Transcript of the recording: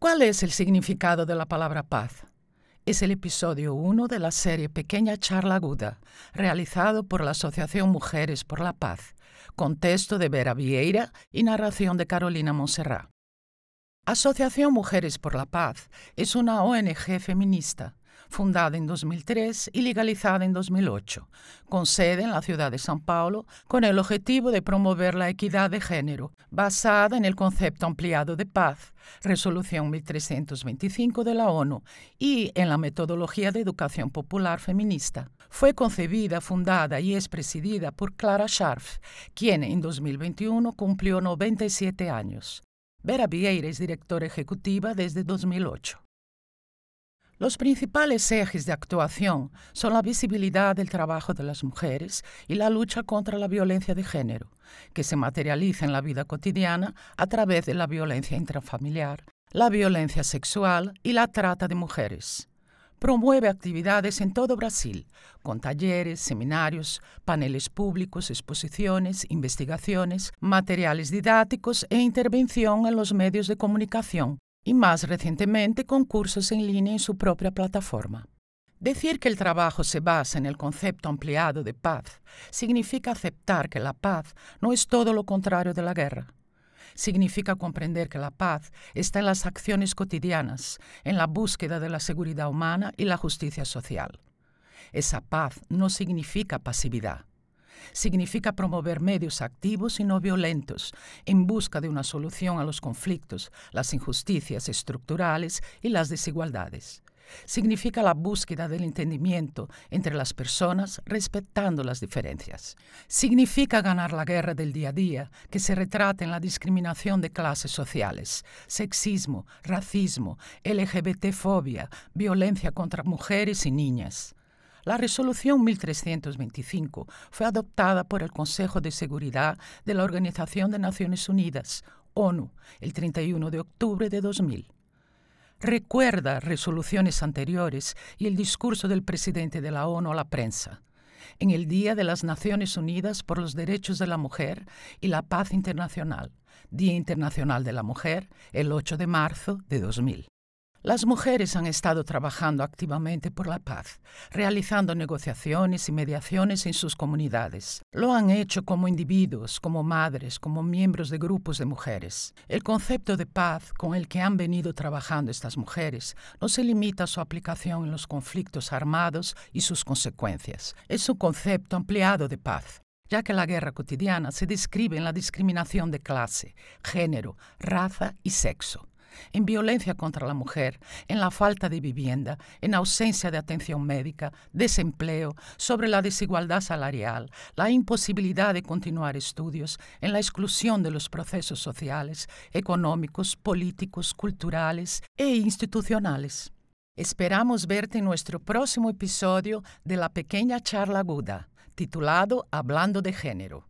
¿Cuál es el significado de la palabra paz? Es el episodio 1 de la serie Pequeña Charla Aguda, realizado por la Asociación Mujeres por la Paz, con texto de Vera Vieira y narración de Carolina Monserrat. Asociación Mujeres por la Paz es una ONG feminista fundada en 2003 y legalizada en 2008, con sede en la ciudad de San Paulo, con el objetivo de promover la equidad de género, basada en el concepto ampliado de paz, resolución 1325 de la ONU, y en la metodología de educación popular feminista. Fue concebida, fundada y es presidida por Clara Scharf, quien en 2021 cumplió 97 años. Vera Vieira es directora ejecutiva desde 2008. Los principales ejes de actuación son la visibilidad del trabajo de las mujeres y la lucha contra la violencia de género, que se materializa en la vida cotidiana a través de la violencia intrafamiliar, la violencia sexual y la trata de mujeres. Promueve actividades en todo Brasil, con talleres, seminarios, paneles públicos, exposiciones, investigaciones, materiales didácticos e intervención en los medios de comunicación, y más recientemente con cursos en línea en su propia plataforma. Decir que el trabajo se basa en el concepto ampliado de paz significa aceptar que la paz no es todo lo contrario de la guerra. Significa comprender que la paz está en las acciones cotidianas, en la búsqueda de la seguridad humana y la justicia social. Esa paz no significa pasividad significa promover medios activos y no violentos en busca de una solución a los conflictos, las injusticias estructurales y las desigualdades. Significa la búsqueda del entendimiento entre las personas respetando las diferencias. Significa ganar la guerra del día a día que se retrata en la discriminación de clases sociales, sexismo, racismo, LGBT-fobia, violencia contra mujeres y niñas. La resolución 1325 fue adoptada por el Consejo de Seguridad de la Organización de Naciones Unidas, ONU, el 31 de octubre de 2000. Recuerda resoluciones anteriores y el discurso del presidente de la ONU a la prensa en el Día de las Naciones Unidas por los Derechos de la Mujer y la Paz Internacional, Día Internacional de la Mujer, el 8 de marzo de 2000. Las mujeres han estado trabajando activamente por la paz, realizando negociaciones y mediaciones en sus comunidades. Lo han hecho como individuos, como madres, como miembros de grupos de mujeres. El concepto de paz con el que han venido trabajando estas mujeres no se limita a su aplicación en los conflictos armados y sus consecuencias. Es un concepto ampliado de paz ya que la guerra cotidiana se describe en la discriminación de clase, género, raza y sexo en violencia contra la mujer, en la falta de vivienda, en ausencia de atención médica, desempleo, sobre la desigualdad salarial, la imposibilidad de continuar estudios, en la exclusión de los procesos sociales, económicos, políticos, culturales e institucionales. Esperamos verte en nuestro próximo episodio de la pequeña charla aguda, titulado Hablando de Género.